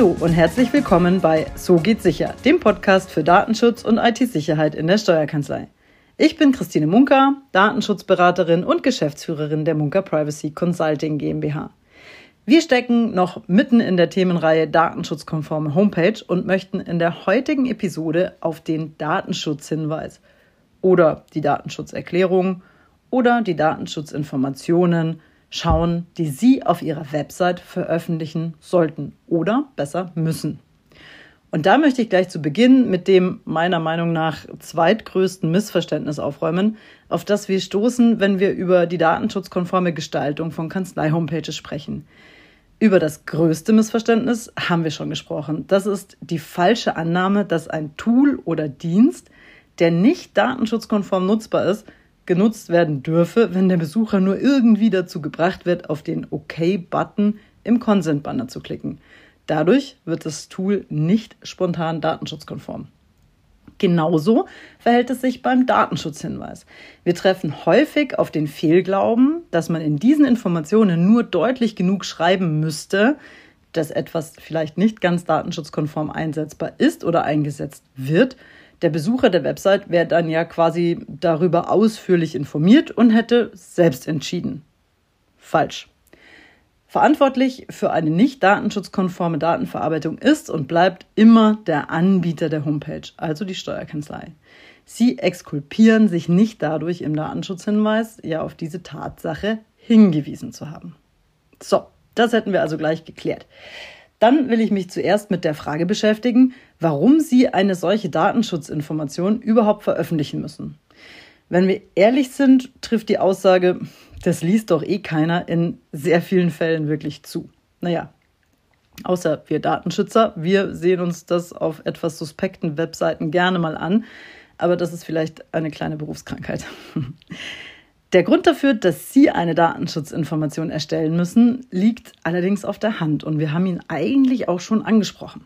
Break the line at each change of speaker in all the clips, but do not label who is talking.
Hallo und herzlich willkommen bei So geht sicher, dem Podcast für Datenschutz und IT-Sicherheit in der Steuerkanzlei. Ich bin Christine Munker, Datenschutzberaterin und Geschäftsführerin der Munker Privacy Consulting GmbH. Wir stecken noch mitten in der Themenreihe Datenschutzkonforme Homepage und möchten in der heutigen Episode auf den Datenschutzhinweis oder die Datenschutzerklärung oder die Datenschutzinformationen schauen, die Sie auf Ihrer Website veröffentlichen sollten oder besser müssen. Und da möchte ich gleich zu Beginn mit dem meiner Meinung nach zweitgrößten Missverständnis aufräumen, auf das wir stoßen, wenn wir über die datenschutzkonforme Gestaltung von Kanzlei-Homepages sprechen. Über das größte Missverständnis haben wir schon gesprochen. Das ist die falsche Annahme, dass ein Tool oder Dienst, der nicht datenschutzkonform nutzbar ist, genutzt werden dürfe, wenn der Besucher nur irgendwie dazu gebracht wird, auf den OK-Button im Consent-Banner zu klicken. Dadurch wird das Tool nicht spontan datenschutzkonform. Genauso verhält es sich beim Datenschutzhinweis. Wir treffen häufig auf den Fehlglauben, dass man in diesen Informationen nur deutlich genug schreiben müsste, dass etwas vielleicht nicht ganz datenschutzkonform einsetzbar ist oder eingesetzt wird, der Besucher der Website wäre dann ja quasi darüber ausführlich informiert und hätte selbst entschieden. Falsch. Verantwortlich für eine nicht datenschutzkonforme Datenverarbeitung ist und bleibt immer der Anbieter der Homepage, also die Steuerkanzlei. Sie exkulpieren sich nicht dadurch im Datenschutzhinweis, ja auf diese Tatsache hingewiesen zu haben. So, das hätten wir also gleich geklärt. Dann will ich mich zuerst mit der Frage beschäftigen, warum Sie eine solche Datenschutzinformation überhaupt veröffentlichen müssen. Wenn wir ehrlich sind, trifft die Aussage, das liest doch eh keiner in sehr vielen Fällen wirklich zu. Naja, außer wir Datenschützer, wir sehen uns das auf etwas suspekten Webseiten gerne mal an, aber das ist vielleicht eine kleine Berufskrankheit. Der Grund dafür, dass Sie eine Datenschutzinformation erstellen müssen, liegt allerdings auf der Hand und wir haben ihn eigentlich auch schon angesprochen.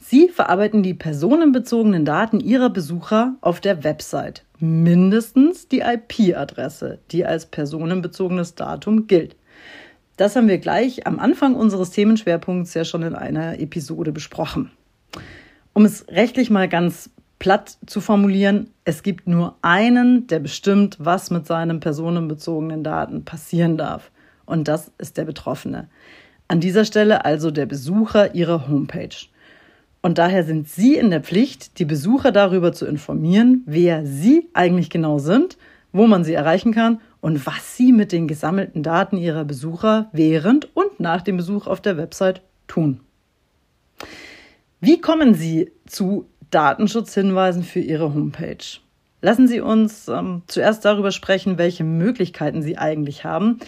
Sie verarbeiten die personenbezogenen Daten Ihrer Besucher auf der Website, mindestens die IP-Adresse, die als personenbezogenes Datum gilt. Das haben wir gleich am Anfang unseres Themenschwerpunkts ja schon in einer Episode besprochen. Um es rechtlich mal ganz platt zu formulieren, es gibt nur einen, der bestimmt, was mit seinen personenbezogenen Daten passieren darf. Und das ist der Betroffene. An dieser Stelle also der Besucher Ihrer Homepage. Und daher sind Sie in der Pflicht, die Besucher darüber zu informieren, wer Sie eigentlich genau sind, wo man Sie erreichen kann und was Sie mit den gesammelten Daten Ihrer Besucher während und nach dem Besuch auf der Website tun. Wie kommen Sie zu Datenschutzhinweisen für Ihre Homepage. Lassen Sie uns ähm, zuerst darüber sprechen, welche Möglichkeiten Sie eigentlich haben,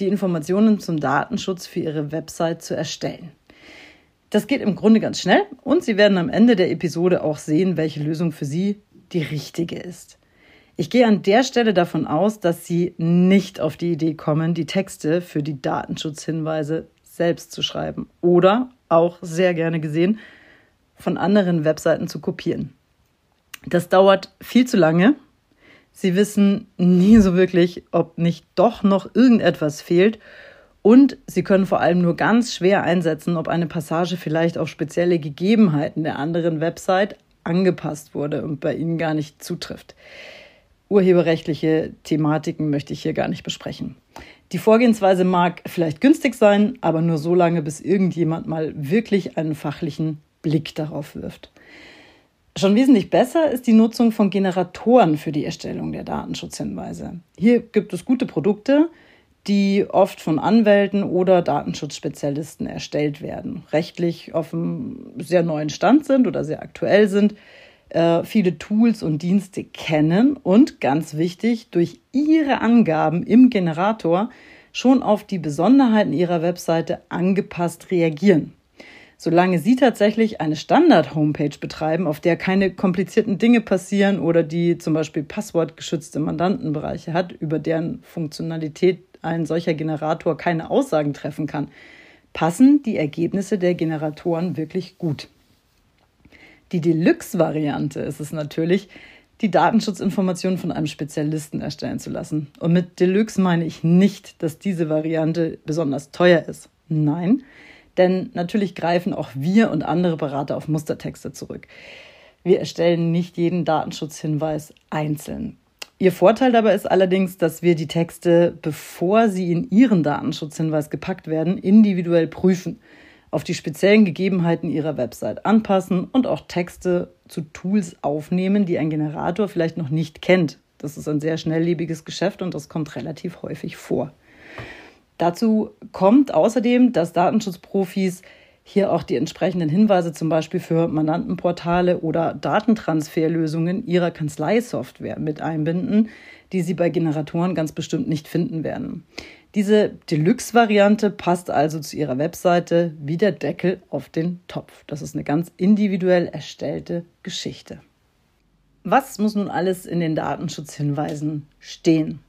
die Informationen zum Datenschutz für Ihre Website zu erstellen. Das geht im Grunde ganz schnell und Sie werden am Ende der Episode auch sehen, welche Lösung für Sie die richtige ist. Ich gehe an der Stelle davon aus, dass Sie nicht auf die Idee kommen, die Texte für die Datenschutzhinweise selbst zu schreiben oder auch sehr gerne gesehen, von anderen Webseiten zu kopieren. Das dauert viel zu lange. Sie wissen nie so wirklich, ob nicht doch noch irgendetwas fehlt. Und Sie können vor allem nur ganz schwer einsetzen, ob eine Passage vielleicht auf spezielle Gegebenheiten der anderen Website angepasst wurde und bei Ihnen gar nicht zutrifft. Urheberrechtliche Thematiken möchte ich hier gar nicht besprechen. Die Vorgehensweise mag vielleicht günstig sein, aber nur so lange, bis irgendjemand mal wirklich einen fachlichen Blick darauf wirft. Schon wesentlich besser ist die Nutzung von Generatoren für die Erstellung der Datenschutzhinweise. Hier gibt es gute Produkte, die oft von Anwälten oder Datenschutzspezialisten erstellt werden, rechtlich auf einem sehr neuen Stand sind oder sehr aktuell sind, äh, viele Tools und Dienste kennen und ganz wichtig, durch ihre Angaben im Generator schon auf die Besonderheiten ihrer Webseite angepasst reagieren solange Sie tatsächlich eine Standard-Homepage betreiben, auf der keine komplizierten Dinge passieren oder die zum Beispiel passwortgeschützte Mandantenbereiche hat, über deren Funktionalität ein solcher Generator keine Aussagen treffen kann, passen die Ergebnisse der Generatoren wirklich gut. Die Deluxe-Variante ist es natürlich, die Datenschutzinformationen von einem Spezialisten erstellen zu lassen. Und mit Deluxe meine ich nicht, dass diese Variante besonders teuer ist. Nein, Denn natürlich greifen auch wir und andere Berater auf Mustertexte zurück. Wir erstellen nicht jeden Datenschutzhinweis einzeln. Ihr Vorteil dabei ist allerdings, dass wir die Texte, bevor sie in Ihren Datenschutzhinweis gepackt werden, individuell prüfen, auf die speziellen Gegebenheiten Ihrer Website anpassen und auch Texte zu Tools aufnehmen, die ein Generator vielleicht noch nicht kennt. Das ist ein sehr schnelllebiges Geschäft und das kommt relativ häufig vor. Dazu kommt außerdem, dass Datenschutzprofis hier auch die entsprechenden Hinweise zum Beispiel für Mandantenportale oder Datentransferlösungen ihrer Kanzleisoftware mit einbinden, die Sie bei Generatoren ganz bestimmt nicht finden werden. Diese Deluxe-Variante passt also zu Ihrer Webseite wie der Deckel auf den Topf. Das ist eine ganz individuell erstellte Geschichte. Was muss nun alles in den Datenschutzhinweisen stehen?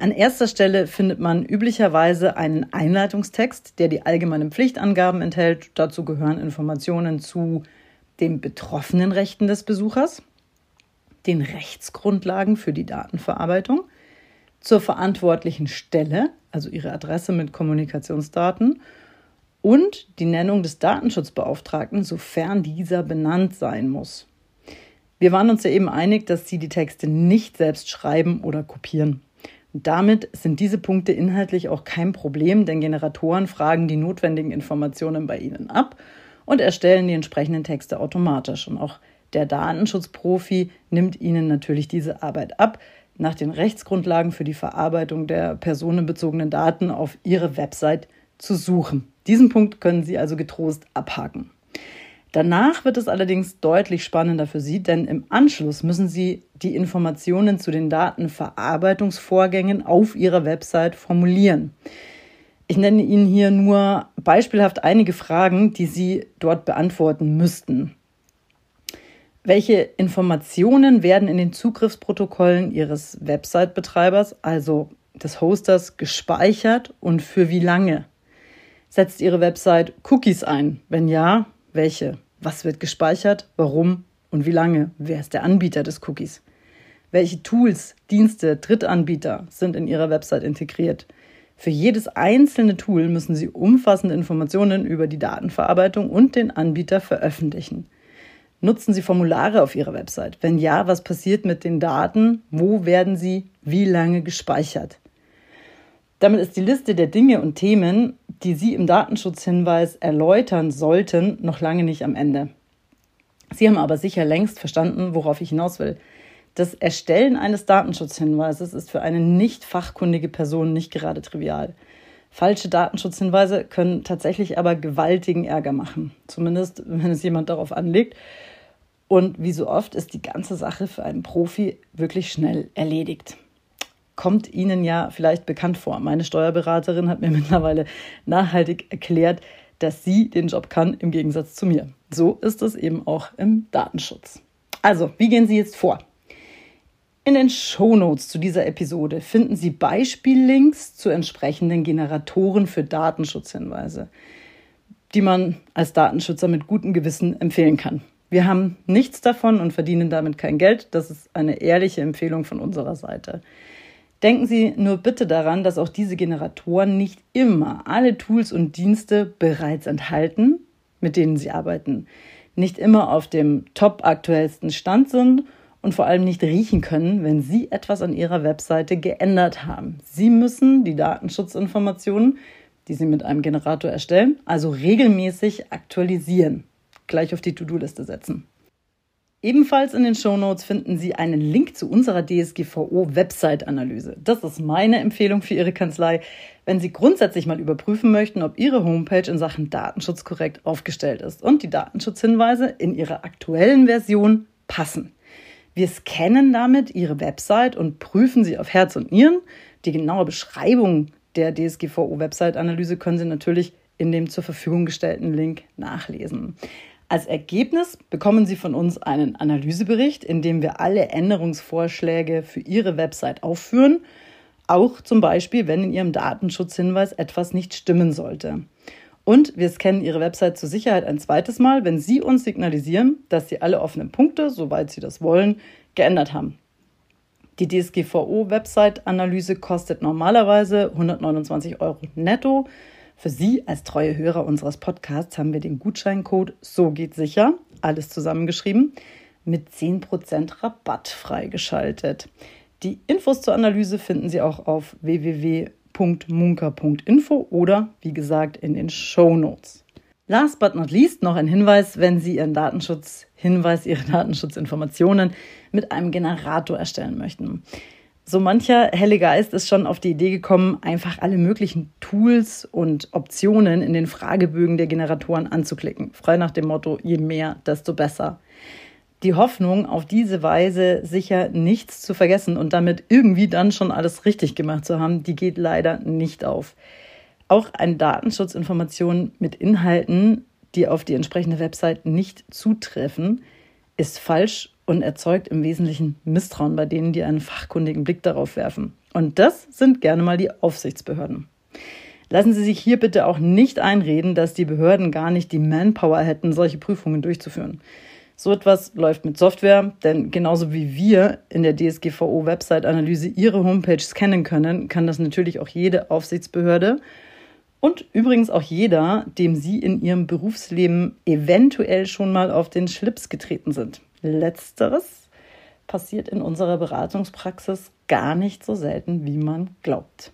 An erster Stelle findet man üblicherweise einen Einleitungstext, der die allgemeinen Pflichtangaben enthält. Dazu gehören Informationen zu den betroffenen Rechten des Besuchers, den Rechtsgrundlagen für die Datenverarbeitung, zur verantwortlichen Stelle, also ihre Adresse mit Kommunikationsdaten, und die Nennung des Datenschutzbeauftragten, sofern dieser benannt sein muss. Wir waren uns ja eben einig, dass Sie die Texte nicht selbst schreiben oder kopieren. Damit sind diese Punkte inhaltlich auch kein Problem, denn Generatoren fragen die notwendigen Informationen bei Ihnen ab und erstellen die entsprechenden Texte automatisch. Und auch der Datenschutzprofi nimmt Ihnen natürlich diese Arbeit ab, nach den Rechtsgrundlagen für die Verarbeitung der personenbezogenen Daten auf Ihre Website zu suchen. Diesen Punkt können Sie also getrost abhaken. Danach wird es allerdings deutlich spannender für Sie, denn im Anschluss müssen Sie die Informationen zu den Datenverarbeitungsvorgängen auf Ihrer Website formulieren. Ich nenne Ihnen hier nur beispielhaft einige Fragen, die Sie dort beantworten müssten. Welche Informationen werden in den Zugriffsprotokollen Ihres Website-Betreibers, also des Hosters, gespeichert und für wie lange? Setzt Ihre Website Cookies ein? Wenn ja, welche? Was wird gespeichert? Warum? Und wie lange? Wer ist der Anbieter des Cookies? Welche Tools, Dienste, Drittanbieter sind in Ihrer Website integriert? Für jedes einzelne Tool müssen Sie umfassende Informationen über die Datenverarbeitung und den Anbieter veröffentlichen. Nutzen Sie Formulare auf Ihrer Website? Wenn ja, was passiert mit den Daten? Wo werden sie wie lange gespeichert? Damit ist die Liste der Dinge und Themen, die Sie im Datenschutzhinweis erläutern sollten, noch lange nicht am Ende. Sie haben aber sicher längst verstanden, worauf ich hinaus will. Das Erstellen eines Datenschutzhinweises ist für eine nicht fachkundige Person nicht gerade trivial. Falsche Datenschutzhinweise können tatsächlich aber gewaltigen Ärger machen, zumindest wenn es jemand darauf anlegt. Und wie so oft ist die ganze Sache für einen Profi wirklich schnell erledigt kommt Ihnen ja vielleicht bekannt vor. Meine Steuerberaterin hat mir mittlerweile nachhaltig erklärt, dass sie den Job kann im Gegensatz zu mir. So ist es eben auch im Datenschutz. Also, wie gehen Sie jetzt vor? In den Shownotes zu dieser Episode finden Sie Beispiellinks zu entsprechenden Generatoren für Datenschutzhinweise, die man als Datenschützer mit gutem Gewissen empfehlen kann. Wir haben nichts davon und verdienen damit kein Geld. Das ist eine ehrliche Empfehlung von unserer Seite. Denken Sie nur bitte daran, dass auch diese Generatoren nicht immer alle Tools und Dienste bereits enthalten, mit denen Sie arbeiten, nicht immer auf dem top aktuellsten Stand sind und vor allem nicht riechen können, wenn Sie etwas an Ihrer Webseite geändert haben. Sie müssen die Datenschutzinformationen, die Sie mit einem Generator erstellen, also regelmäßig aktualisieren, gleich auf die To-Do-Liste setzen. Ebenfalls in den Shownotes finden Sie einen Link zu unserer DSGVO-Website-Analyse. Das ist meine Empfehlung für Ihre Kanzlei, wenn Sie grundsätzlich mal überprüfen möchten, ob Ihre Homepage in Sachen Datenschutz korrekt aufgestellt ist und die Datenschutzhinweise in ihrer aktuellen Version passen. Wir scannen damit Ihre Website und prüfen sie auf Herz und Nieren. Die genaue Beschreibung der DSGVO-Website-Analyse können Sie natürlich in dem zur Verfügung gestellten Link nachlesen. Als Ergebnis bekommen Sie von uns einen Analysebericht, in dem wir alle Änderungsvorschläge für Ihre Website aufführen, auch zum Beispiel, wenn in Ihrem Datenschutzhinweis etwas nicht stimmen sollte. Und wir scannen Ihre Website zur Sicherheit ein zweites Mal, wenn Sie uns signalisieren, dass Sie alle offenen Punkte, soweit Sie das wollen, geändert haben. Die DSGVO-Website-Analyse kostet normalerweise 129 Euro netto. Für Sie als treue Hörer unseres Podcasts haben wir den Gutscheincode So geht sicher, alles zusammengeschrieben, mit 10% Rabatt freigeschaltet. Die Infos zur Analyse finden Sie auch auf www.munker.info oder wie gesagt in den Show Notes. Last but not least noch ein Hinweis, wenn Sie Ihren Datenschutzhinweis, Ihre Datenschutzinformationen mit einem Generator erstellen möchten so mancher helle Geist ist schon auf die Idee gekommen, einfach alle möglichen Tools und Optionen in den Fragebögen der Generatoren anzuklicken. Frei nach dem Motto, je mehr, desto besser. Die Hoffnung, auf diese Weise sicher nichts zu vergessen und damit irgendwie dann schon alles richtig gemacht zu haben, die geht leider nicht auf. Auch eine Datenschutzinformation mit Inhalten, die auf die entsprechende Website nicht zutreffen, ist falsch und erzeugt im Wesentlichen Misstrauen bei denen, die einen fachkundigen Blick darauf werfen. Und das sind gerne mal die Aufsichtsbehörden. Lassen Sie sich hier bitte auch nicht einreden, dass die Behörden gar nicht die Manpower hätten, solche Prüfungen durchzuführen. So etwas läuft mit Software, denn genauso wie wir in der DSGVO-Website-Analyse Ihre Homepage scannen können, kann das natürlich auch jede Aufsichtsbehörde und übrigens auch jeder, dem Sie in Ihrem Berufsleben eventuell schon mal auf den Schlips getreten sind. Letzteres passiert in unserer Beratungspraxis gar nicht so selten, wie man glaubt.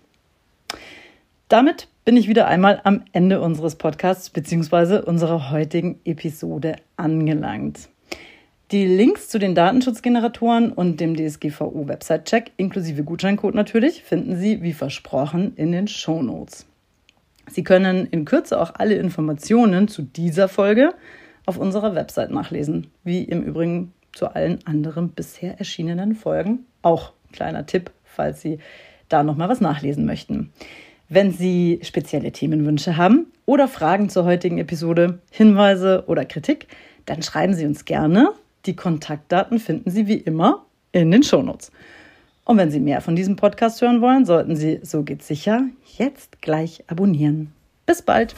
Damit bin ich wieder einmal am Ende unseres Podcasts bzw. unserer heutigen Episode angelangt. Die Links zu den Datenschutzgeneratoren und dem DSGVO-Website-Check inklusive Gutscheincode natürlich finden Sie wie versprochen in den Show Notes. Sie können in Kürze auch alle Informationen zu dieser Folge auf unserer Website nachlesen, wie im Übrigen zu allen anderen bisher erschienenen Folgen. Auch kleiner Tipp, falls Sie da noch mal was nachlesen möchten. Wenn Sie spezielle Themenwünsche haben oder Fragen zur heutigen Episode, Hinweise oder Kritik, dann schreiben Sie uns gerne. Die Kontaktdaten finden Sie wie immer in den Shownotes. Und wenn Sie mehr von diesem Podcast hören wollen, sollten Sie, so geht's sicher, jetzt gleich abonnieren. Bis bald!